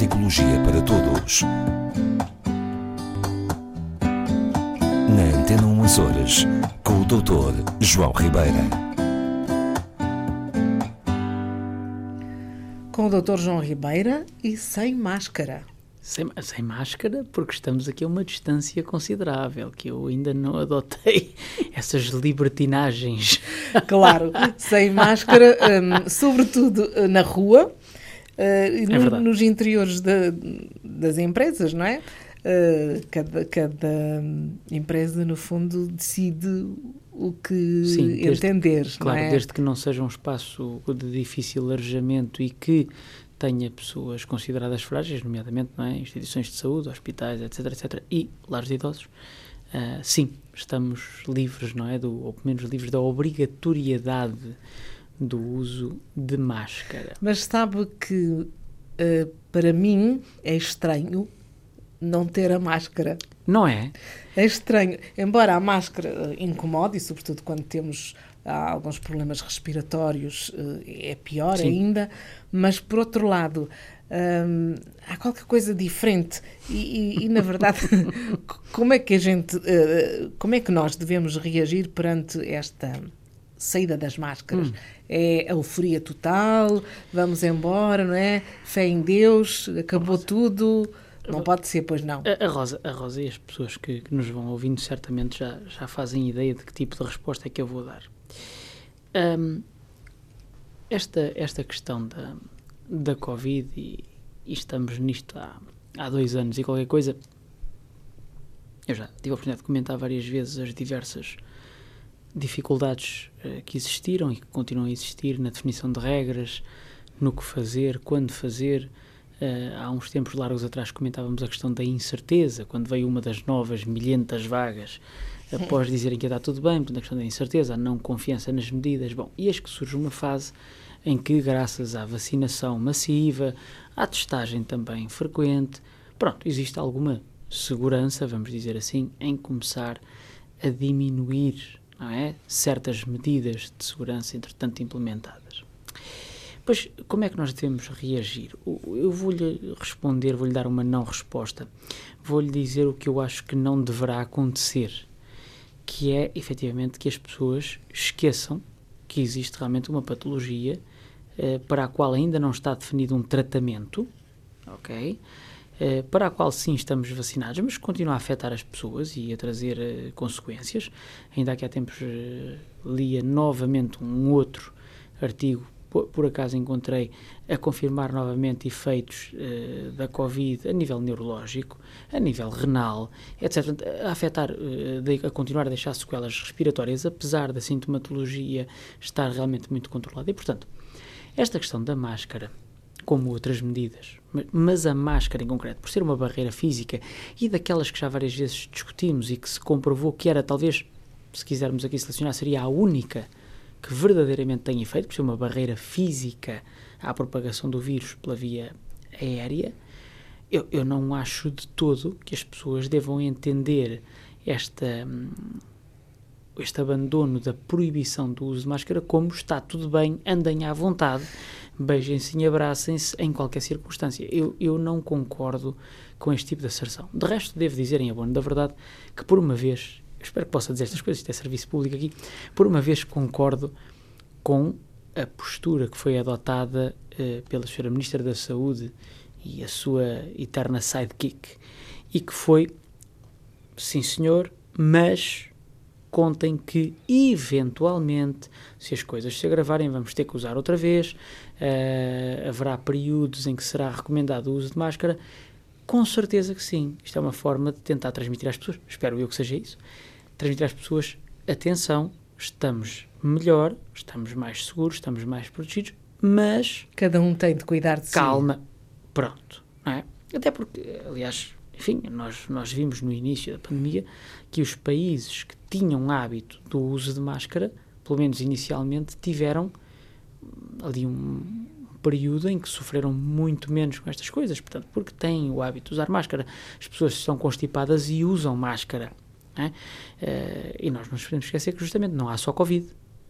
Psicologia para Todos. Na Antena 1 Horas, com o Dr. João Ribeira. Com o Dr. João Ribeira e sem máscara. Sem, sem, máscara, porque estamos aqui a uma distância considerável, que eu ainda não adotei essas libertinagens. Claro, sem máscara, um, sobretudo uh, na rua, uh, é no, nos interiores de, das empresas, não é? Uh, cada, cada empresa, no fundo, decide o que Sim, desde, entender. Claro, é? desde que não seja um espaço de difícil arejamento e que tenha pessoas consideradas frágeis, nomeadamente é? instituições de saúde, hospitais, etc, etc, e lares de idosos, uh, sim, estamos livres, não é? Do, ou pelo menos livres da obrigatoriedade do uso de máscara. Mas sabe que uh, para mim é estranho não ter a máscara. Não é? É estranho. Embora a máscara incomode, e sobretudo quando temos há alguns problemas respiratórios, é pior Sim. ainda, mas por outro lado. Hum, há qualquer coisa diferente e, e, e na verdade como é que a gente uh, como é que nós devemos reagir perante esta saída das máscaras hum. é a euforia total vamos embora não é fé em Deus acabou Nossa. tudo não pode ser, pois não. A, a, Rosa, a Rosa e as pessoas que, que, nos vão ouvindo certamente já, já fazem ideia de que tipo de resposta é que eu vou dar. Um, esta, esta questão da, da Covid, e, e, estamos nisto há, há dois anos e qualquer coisa, eu já tive a oportunidade de comentar várias vezes as diversas dificuldades uh, que existiram e que continuam a existir na definição de regras, no que fazer, quando fazer. Uh, há uns tempos largos atrás comentávamos a questão da incerteza, quando veio uma das novas milhentas vagas, após dizerem que ia dar tudo bem, portanto a questão da incerteza, a não confiança nas medidas. Bom, e eis que surge uma fase em que, graças à vacinação massiva, à testagem também frequente, pronto, existe alguma segurança, vamos dizer assim, em começar a diminuir é, certas medidas de segurança, entretanto, implementadas. Pois, como é que nós devemos reagir? Eu vou-lhe responder, vou-lhe dar uma não resposta. Vou-lhe dizer o que eu acho que não deverá acontecer, que é, efetivamente, que as pessoas esqueçam que existe realmente uma patologia eh, para a qual ainda não está definido um tratamento, ok? Eh, para a qual sim estamos vacinados, mas continua a afetar as pessoas e a trazer eh, consequências. Ainda há tempos lia novamente um outro artigo por, por, acaso encontrei a confirmar novamente efeitos da Covid a nível neurológico, a nível renal, etc. A afetar, de, a continuar a deixar sequelas respiratórias, apesar da sintomatologia estar realmente muito controlada. E, portanto, esta questão da máscara, como outras medidas, mas a máscara em concreto, por ser uma barreira física e daquelas que já várias vezes discutimos e que se comprovou que era talvez, se quisermos aqui selecionar, seria a única que verdadeiramente tem efeito, por ser uma barreira física à propagação do vírus pela via aérea, eu, eu não acho de todo que as pessoas devam entender esta, este abandono da proibição do uso de máscara como está tudo bem, andem à vontade, beijem-se e abracem-se em qualquer circunstância. Eu, eu não concordo com este tipo de asserção. De resto, devo dizer em abono da verdade que, por uma vez, espero que possa dizer estas coisas, isto é serviço público aqui, por uma vez concordo com a postura que foi adotada uh, pela Sra. Ministra da Saúde e a sua eterna sidekick, e que foi, sim senhor, mas contem que, eventualmente, se as coisas se agravarem, vamos ter que usar outra vez, uh, haverá períodos em que será recomendado o uso de máscara, com certeza que sim. Isto é uma forma de tentar transmitir às pessoas, espero eu que seja isso, transmitir às pessoas, atenção, estamos melhor, estamos mais seguros, estamos mais protegidos, mas... Cada um tem de cuidar de calma, si. Calma, pronto, é? Até porque, aliás, enfim, nós, nós vimos no início da pandemia que os países que tinham hábito do uso de máscara, pelo menos inicialmente, tiveram ali um período em que sofreram muito menos com estas coisas, portanto, porque têm o hábito de usar máscara. As pessoas estão constipadas e usam máscara. É? Uh, e nós não nos podemos esquecer que justamente não há só Covid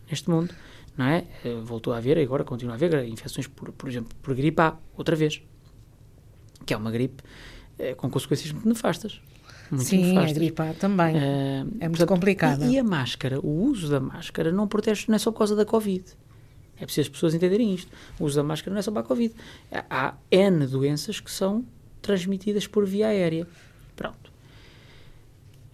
neste mundo, não é? Uh, voltou a haver, agora continua a haver infecções, por, por exemplo, por gripe A, outra vez. que é uma gripe eh, com consequências muito nefastas. Muito Sim, nefastas. a gripe também. Eh, é muito complicada. E, e a máscara, o uso da máscara não protege, não é só por causa da Covid. É preciso as pessoas entenderem isto. O uso da máscara não é só para a Covid. Há N doenças que são transmitidas por via aérea. Pronto.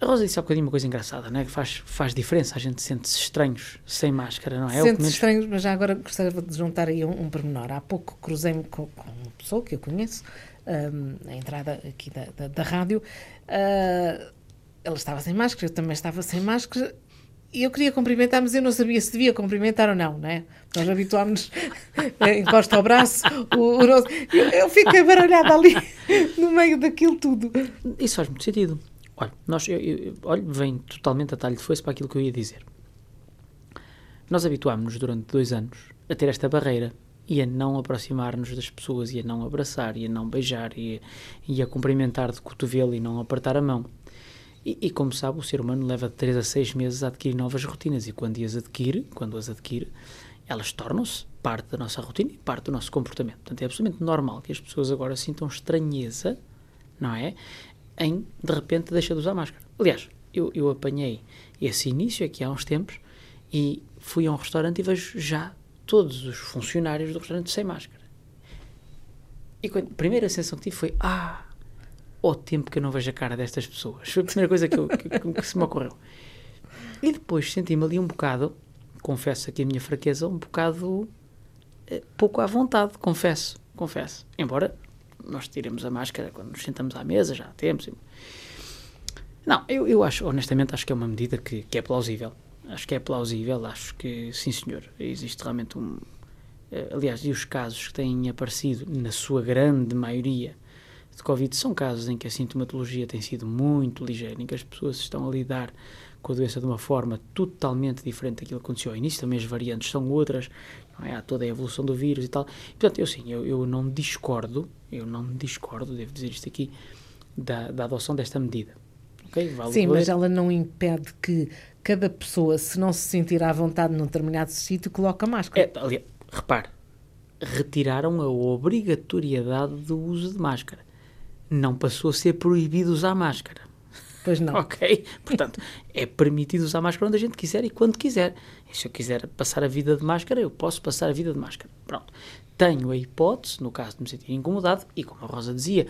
A Rosa disse há bocadinho uma coisa engraçada, não é? Que faz, faz diferença, a gente sente-se estranhos sem máscara, não é? Sente-se menos- estranho, mas já agora gostava de juntar aí um, um pormenor. Há pouco cruzei-me com, com uma pessoa que eu conheço, na entrada aqui da, da, da rádio. Ah, ela estava sem máscara, eu também estava sem máscara. E eu queria cumprimentar, mas eu não sabia se devia cumprimentar ou não, não é? Nós habituámos-nos, eh, encosta o braço, o, o nosso- eu, eu fiquei baralhada ali, no meio daquilo tudo. Isso faz muito sentido. Olha, nós, eu, eu- olha, vem totalmente a talho de foice para aquilo que eu ia dizer. Nós habituámos-nos durante dois anos a ter esta barreira e a não aproximar-nos das pessoas e a não abraçar e a não beijar e, e a cumprimentar de cotovelo e não apertar a mão. E, e como sabe, o ser humano leva de 3 a 6 meses a adquirir novas rotinas e quando as adquire, quando as adquire, elas tornam-se parte da nossa rotina e parte do nosso comportamento. Portanto, é absolutamente normal que as pessoas agora sintam estranheza, não é? Em, de repente, deixa de usar máscara. Aliás, eu, eu apanhei esse início aqui há uns tempos e fui a um restaurante e vejo já todos os funcionários do restaurante sem máscara. E quando, a primeira sensação que tive foi: Ah, o tempo que eu não vejo a cara destas pessoas. Foi a primeira coisa que, eu- que- que- se me ocorreu. E depois senti-me ali um bocado, confesso aqui a minha fraqueza, um bocado eh, pouco à vontade, confesso, confesso. Embora nós tiremos a máscara quando nos sentamos à mesa, já temos. Não, eu, eu acho, honestamente, acho que é uma medida que, que é plausível. Acho que é plausível, acho que, sim senhor, existe realmente um... eh, aliás, e os casos que têm aparecido, na sua grande maioria, de Covid, são casos em que a sintomatologia tem sido muito ligeira, em que as pessoas estão a lidar com a doença de uma forma totalmente diferente daquilo que aconteceu ao início, também as variantes são outras, não é? há toda a evolução do vírus e tal. Portanto, eu sim, eu, eu não discordo, eu não discordo, devo dizer isto aqui, da, da adoção desta medida. Ok? Vale Sim, mas ela não impede que cada pessoa, se não se sentir à vontade num determinado sítio, coloque a máscara. É, aliás, repare, retiraram a obrigatoriedade do uso de máscara. Não passou a ser proibido usar máscara. Pois não. Ok? Portanto, é permitido usar máscara onde a gente quiser e quando quiser. E se eu quiser passar a vida de máscara, eu posso passar a vida de máscara. Pronto. Tenho a hipótese, no caso de me sentir incomodado, e como a Rosa dizia,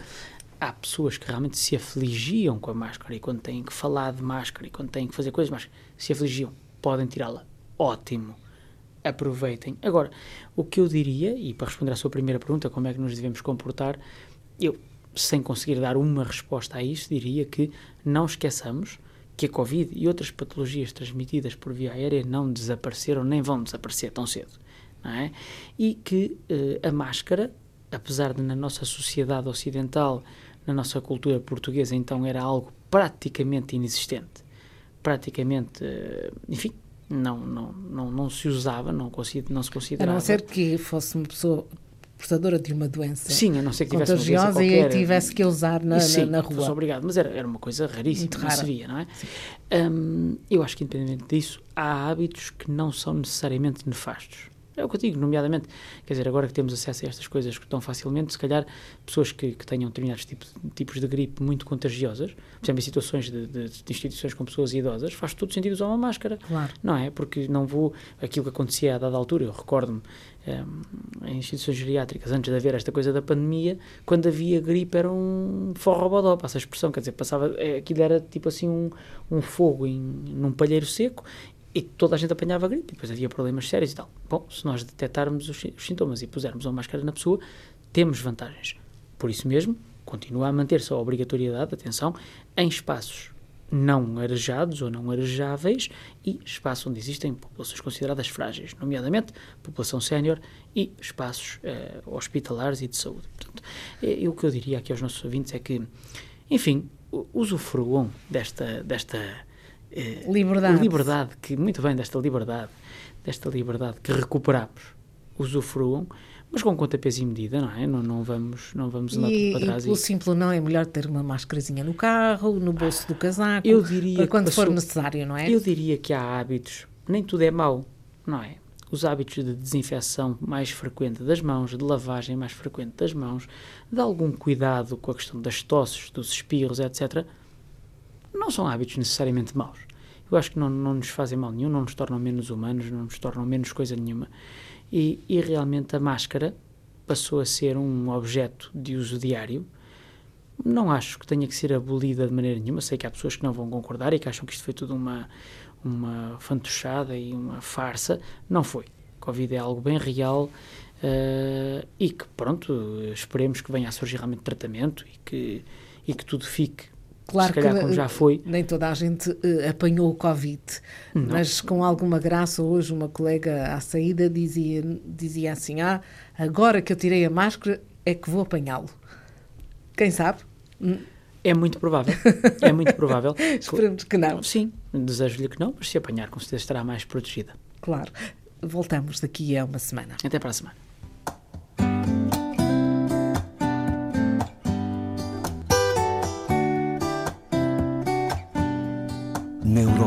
há pessoas que realmente se afligiam com a máscara e quando têm que falar de máscara e quando têm que fazer coisas máscara, se afligiam, podem tirá-la. Ótimo. Aproveitem. Agora, o que eu diria, e para responder à sua primeira pergunta, como é que nos devemos comportar, eu, sem conseguir dar uma resposta a isso, diria que não esqueçamos que a Covid e outras patologias transmitidas por via aérea não desapareceram nem vão desaparecer tão cedo. Não é? E que eh, a máscara, apesar de na nossa sociedade ocidental, na nossa cultura portuguesa, então era algo praticamente inexistente. Praticamente, eh, enfim, não, não, não, não se usava, não, não se A considerava. não ser que fosse uma pessoa portadora de uma doença Sim, a não ser que tivesse contagiosa e qualquer. tivesse que a usar na, Sim, na, na fosse rua. obrigado, mas era, era uma coisa raríssima, não se via, não é? Hum, eu acho que, independentemente disso, há hábitos que não são necessariamente nefastos. É o que eu digo, nomeadamente, quer dizer, agora que temos acesso a estas coisas tão facilmente, se calhar pessoas que, que tenham determinados tipos, tipos de gripe muito contagiosas, por exemplo, em situações de, de- de instituições com pessoas idosas, faz todo sentido usar uma máscara. Claro. Não é? Porque não vou. Aquilo que acontecia a dada altura, eu recordo-me hum, em instituições geriátricas, antes de haver esta coisa da pandemia, quando havia gripe era um forrobodó, passa a expressão, quer dizer, passava, é, aquilo era tipo assim um, um fogo em, num palheiro seco e toda a gente apanhava gripe, e depois havia problemas sérios e tal. Bom, se nós detectarmos os, os sintomas e pusermos uma máscara na pessoa, temos vantagens. Por isso mesmo, continua a manter-se a obrigatoriedade, atenção, em espaços não arejados ou não arejáveis e espaços onde existem populações consideradas frágeis, nomeadamente população sénior e espaços eh, hospitalares e de saúde. Portanto, e o que eu diria aqui aos nossos ouvintes é que, enfim, usufruam desta, desta Liberdade. liberdade, que, muito bem, desta liberdade, desta liberdade que recuperamos, usufruam, mas com conta, peso e medida, não é? Não, não vamos, não vamos andar E, tudo para trás. pelo e- simples não é melhor ter uma máscarazinha no carro, no bolso do casaco, Eu diria quando for necessário, não é? Eu diria que há hábitos, nem tudo é mau, não é? os hábitos de desinfecção mais frequente das mãos, de lavagem mais frequente das mãos, de algum cuidado com a questão das tosses, dos espirros, etc., não são hábitos necessariamente maus. Eu acho que não, não nos fazem mal nenhum, não nos tornam menos humanos, não nos tornam menos coisa nenhuma. E, e realmente a máscara passou a ser um objeto de uso diário. Não acho que tenha que ser abolida de maneira nenhuma. Sei que há pessoas que não vão concordar e que acham que isto foi tudo uma, uma fantochada e uma farsa. Não foi. Covid é algo bem real uh, e que, pronto, esperemos que venha a surgir realmente tratamento e que, e que tudo fique Claro calhar, que como já foi. nem toda a gente uh, apanhou o Covid, Não. mas com alguma graça, hoje uma colega à saída dizia, dizia assim: Ah, agora que eu tirei a máscara é que vou apanhá-lo. Quem sabe? É muito provável. É muito provável. Esperemos que não. Sim, desejo-lhe que não, mas se apanhar, com certeza estará mais protegida. Claro. Voltamos daqui a uma semana. Até para a semana.